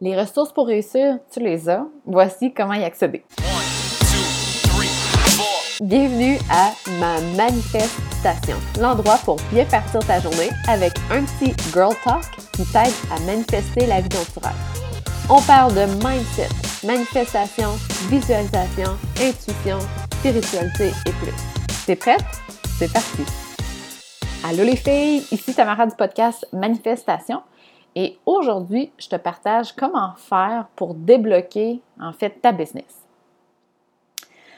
Les ressources pour réussir, tu les as. Voici comment y accéder. Bienvenue à ma manifestation, l'endroit pour bien partir ta journée avec un petit girl talk qui t'aide à manifester la vie dont. On parle de mindset, manifestation, visualisation, intuition, spiritualité et plus. T'es prête? C'est parti! Allô les filles, ici Tamara du podcast Manifestation. Et aujourd'hui, je te partage comment faire pour débloquer en fait ta business.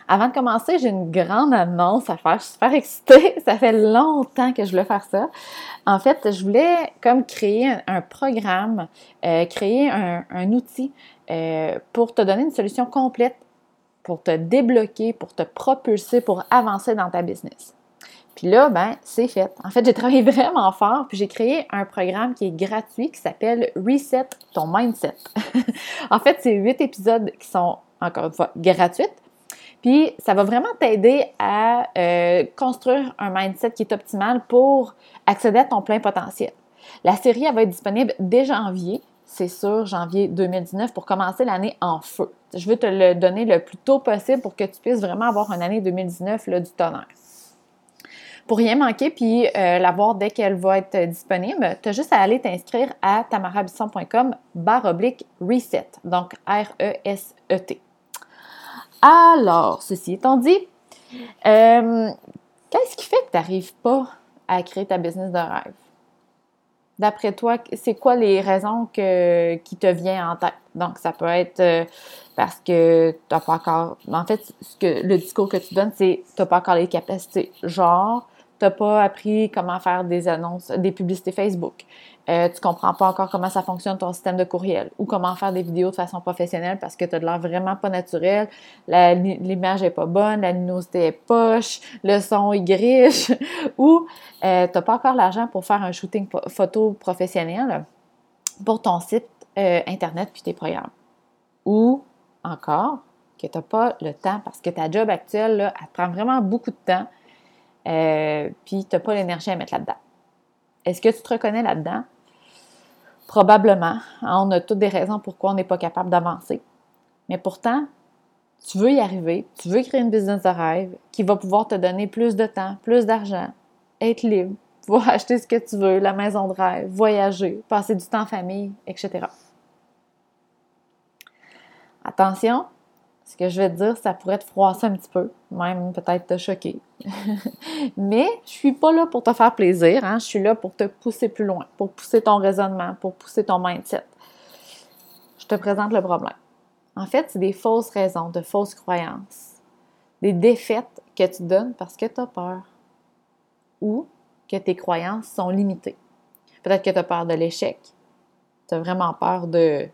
Avant de commencer, j'ai une grande annonce à faire. Je suis super excitée. Ça fait longtemps que je voulais faire ça. En fait, je voulais comme créer un, programme, euh, créer un, outil euh, pour te donner une solution complète, pour te débloquer, pour te propulser, pour avancer dans ta business. Puis là, ben, c'est fait. En fait, j'ai travaillé vraiment fort, puis j'ai créé un programme qui est gratuit qui s'appelle Reset ton mindset. en fait, c'est huit épisodes qui sont, encore une fois, gratuits. Puis, ça va vraiment t'aider à euh, construire un mindset qui est optimal pour accéder à ton plein potentiel. La série, elle va être disponible dès janvier, c'est sûr, janvier 2019, pour commencer l'année en feu. Je veux te le donner le plus tôt possible pour que tu puisses vraiment avoir une année 2019 là, du tonnerre. Pour rien manquer puis euh, la voir dès qu'elle va être disponible, tu as juste à aller t'inscrire à tamarabisson.com barre oblique reset, donc R-E-S-E-T. Alors, ceci étant dit, euh, qu'est-ce qui fait que tu n'arrives pas à créer ta business de rêve? D'après toi, c'est quoi les raisons qui te viennent en tête? Donc, ça peut être euh, parce que tu n'as pas encore. En fait, le discours que tu donnes, c'est tu n'as pas encore les capacités. Genre, n'as pas appris comment faire des annonces, des publicités Facebook. Euh, tu comprends pas encore comment ça fonctionne ton système de courriel ou comment faire des vidéos de façon professionnelle parce que tu as de l'air vraiment pas naturel, l'image est pas bonne, la luminosité est poche, le son est griche ou euh, tu n'as pas encore l'argent pour faire un shooting photo professionnel pour ton site euh, internet puis tes programmes. Ou encore que tu n'as pas le temps parce que ta job actuelle, là, elle prend vraiment beaucoup de temps euh, puis tu n'as pas l'énergie à mettre là-dedans. Est-ce que tu te reconnais là-dedans? Probablement. On a toutes des raisons pourquoi on n'est pas capable d'avancer. Mais pourtant, tu veux y arriver, tu veux créer une business de rêve qui va pouvoir te donner plus de temps, plus d'argent, être libre, pouvoir acheter ce que tu veux, la maison de rêve, voyager, passer du temps en famille, etc. Attention, ce que je vais te dire, ça pourrait te froisser un petit peu, même peut-être te choquer. Mais je suis pas là pour te faire plaisir, hein? je suis là pour te pousser plus loin, pour pousser ton raisonnement, pour pousser ton mindset. Je te présente le problème. En fait, c'est des fausses raisons, de fausses croyances, des défaites que tu donnes parce que tu as peur ou que tes croyances sont limitées. Peut-être que tu as peur de l'échec, tu as vraiment peur de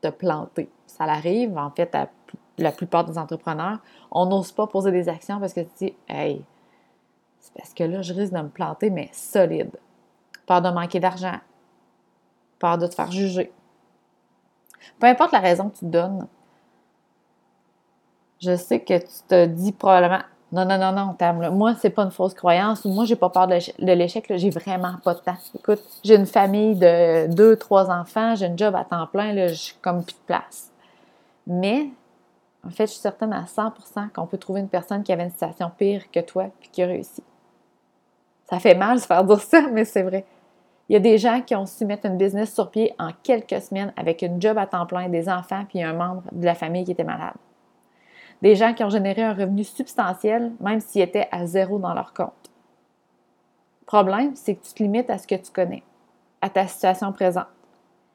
te planter. Ça arrive, en fait, à la plupart des entrepreneurs, on n'ose pas poser des actions parce que tu dis, hey, c'est parce que là, je risque de me planter, mais solide. Peur de manquer d'argent. Peur de te faire juger. Peu importe la raison que tu donnes, je sais que tu te dis probablement non, non, non, non, Tam, moi, c'est pas une fausse croyance ou moi, j'ai pas peur de l'échec, j'ai vraiment pas de temps. Écoute, j'ai une famille de deux, trois enfants, j'ai une job à temps plein, j'ai comme plus de place. Mais en fait, je suis certaine à 100% qu'on peut trouver une personne qui avait une situation pire que toi puis qui a réussi. Ça fait mal de se faire dire ça, mais c'est vrai. Il y a des gens qui ont su mettre une business sur pied en quelques semaines avec une job à temps plein, des enfants puis un membre de la famille qui était malade. Des gens qui ont généré un revenu substantiel même s'ils étaient à zéro dans leur compte. Le problème, c'est que tu te limites à ce que tu connais, à ta situation présente.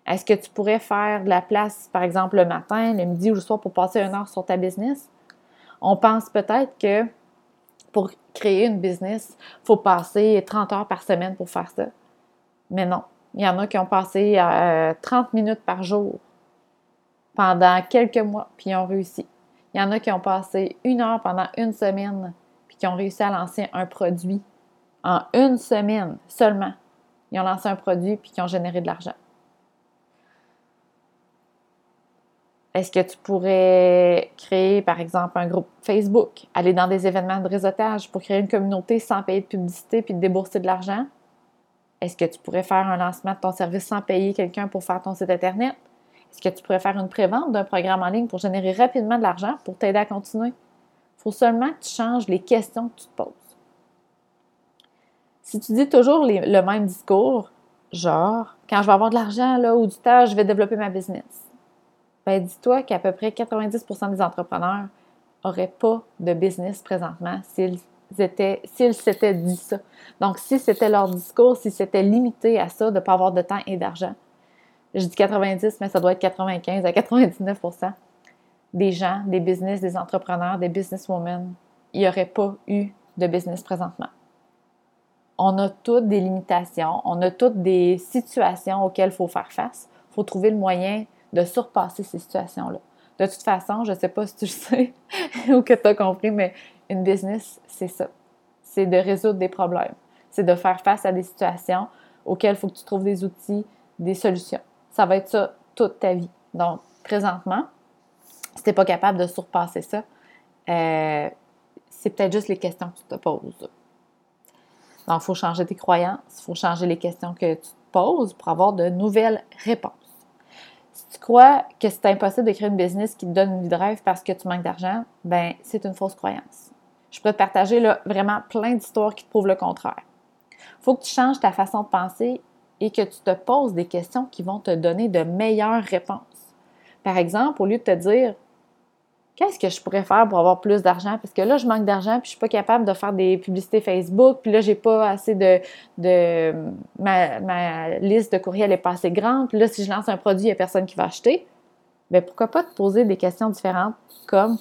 Est-ce que tu pourrais faire de la place, par exemple, le matin, le midi ou le soir pour passer une heure sur ta business? On pense peut-être que pour créer une business, il faut passer 30 heures par semaine pour faire ça. Mais non. Il y en a qui ont passé 30 euh, minutes par jour pendant quelques mois, puis ils ont réussi. Il y en a qui ont passé une heure pendant une semaine, puis qui ont réussi à lancer un produit en une semaine seulement. Ils ont lancé un produit, puis qui ont généré de l'argent. Est-ce que tu pourrais créer, par exemple, un groupe Facebook, aller dans des événements de réseautage pour créer une communauté sans payer de publicité puis de débourser de l'argent? Est-ce que tu pourrais faire un lancement de ton service sans payer quelqu'un pour faire ton site Internet? Est-ce que tu pourrais faire une prévente d'un programme en ligne pour générer rapidement de l'argent pour t'aider à continuer? Il faut seulement que tu changes les questions que tu te poses. Si tu dis toujours le même discours, genre, quand je vais avoir de l'argent là, ou du temps, je vais développer ma business, ben dis-toi qu'à peu près 90% des entrepreneurs n'auraient pas de business présentement s'ils s'ils s'étaient dit ça. Donc, si c'était leur discours, si c'était limité à ça, de ne pas avoir de temps et d'argent, je dis 90, mais ça doit être 95 à 99% des gens, des business, des entrepreneurs, des businesswomen, il n'y aurait pas eu de business présentement. On a toutes des limitations, on a toutes des situations auxquelles il faut faire face. Il faut trouver le moyen de surpasser ces situations-là. De toute façon, je ne sais pas si tu le sais ou que tu as compris, mais une business, c'est ça. C'est de résoudre des problèmes. C'est de faire face à des situations auxquelles il faut que tu trouves des outils, des solutions. Ça va être ça toute ta vie. Donc, présentement, si tu n'es pas capable de surpasser ça, euh, c'est peut-être juste les questions que tu te poses. Donc, il faut changer tes croyances, il faut changer les questions que tu te poses pour avoir de nouvelles réponses. Crois que c'est impossible de créer une business qui te donne une vie de rêve parce que tu manques d'argent, ben c'est une fausse croyance. Je peux te partager là, vraiment plein d'histoires qui te prouvent le contraire. Faut que tu changes ta façon de penser et que tu te poses des questions qui vont te donner de meilleures réponses. Par exemple, au lieu de te dire qu'est-ce que je pourrais faire pour avoir plus d'argent? Parce que là, je manque d'argent, puis je suis pas capable de faire des publicités Facebook, puis là, j'ai pas assez de. de ma, liste de courriels est pas assez grande, puis là, si je lance un produit, il n'y a personne qui va acheter. Bien, pourquoi pas te poser des questions différentes comme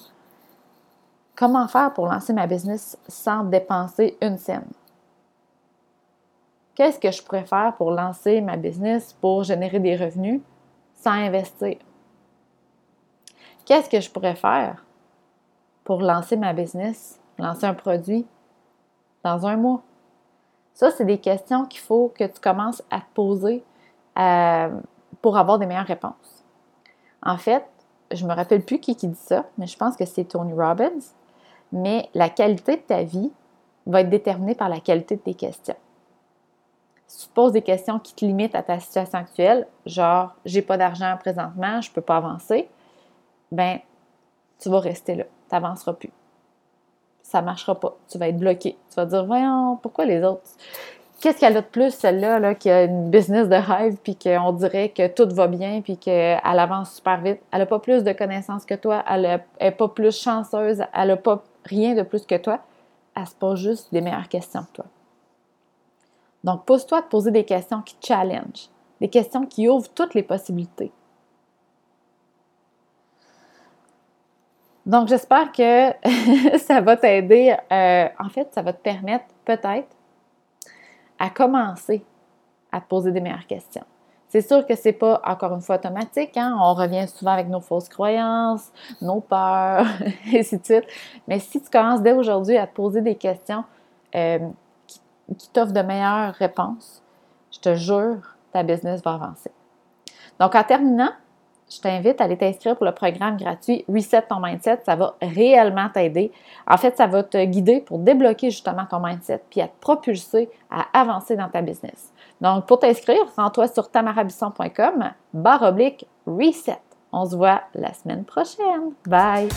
comment faire pour lancer ma business sans dépenser une scène? Qu'est-ce que je pourrais faire pour lancer ma business pour générer des revenus sans investir? Qu'est-ce que je pourrais faire pour lancer ma business, lancer un produit dans un mois? Ça, c'est des questions qu'il faut que tu commences à te poser euh, pour avoir des meilleures réponses. En fait, je me rappelle plus qui, qui dit ça, mais je pense que c'est Tony Robbins. Mais la qualité de ta vie va être déterminée par la qualité de tes questions. Si tu poses des questions qui te limitent à ta situation actuelle, genre j'ai pas d'argent présentement, je peux pas avancer, ben, tu vas rester là. Tu n'avanceras plus. Ça ne marchera pas. Tu vas être bloqué. Tu vas dire, voyons, pourquoi les autres? Qu'est-ce qu'elle a de plus, celle-là, là, qui a une business de rêve, puis qu'on dirait que tout va bien, puis qu'elle avance super vite? Elle n'a pas plus de connaissances que toi, elle n'est pas plus chanceuse, elle n'a pas rien de plus que toi. Elle se pose juste des meilleures questions que toi. Donc, pose-toi de poser des questions qui challenge, des questions qui ouvrent toutes les possibilités. Donc, j'espère que ça va t'aider. Euh, en fait, ça va te permettre peut-être à commencer à te poser des meilleures questions. C'est sûr que c'est pas encore une fois automatique. Hein? On revient souvent avec nos fausses croyances, nos peurs, et ainsi de suite. Mais si tu commences dès aujourd'hui à te poser des questions euh, qui, qui t'offrent de meilleures réponses, je te jure, ta business va avancer. Donc, en terminant, je t'invite à aller t'inscrire pour le programme gratuit Reset ton mindset. Ça va réellement t'aider. En fait, ça va te guider pour débloquer justement ton mindset puis à te propulser à avancer dans ta business. Donc, pour t'inscrire, rends-toi sur tamarabisson.com barre oblique reset. On se voit la semaine prochaine. Bye!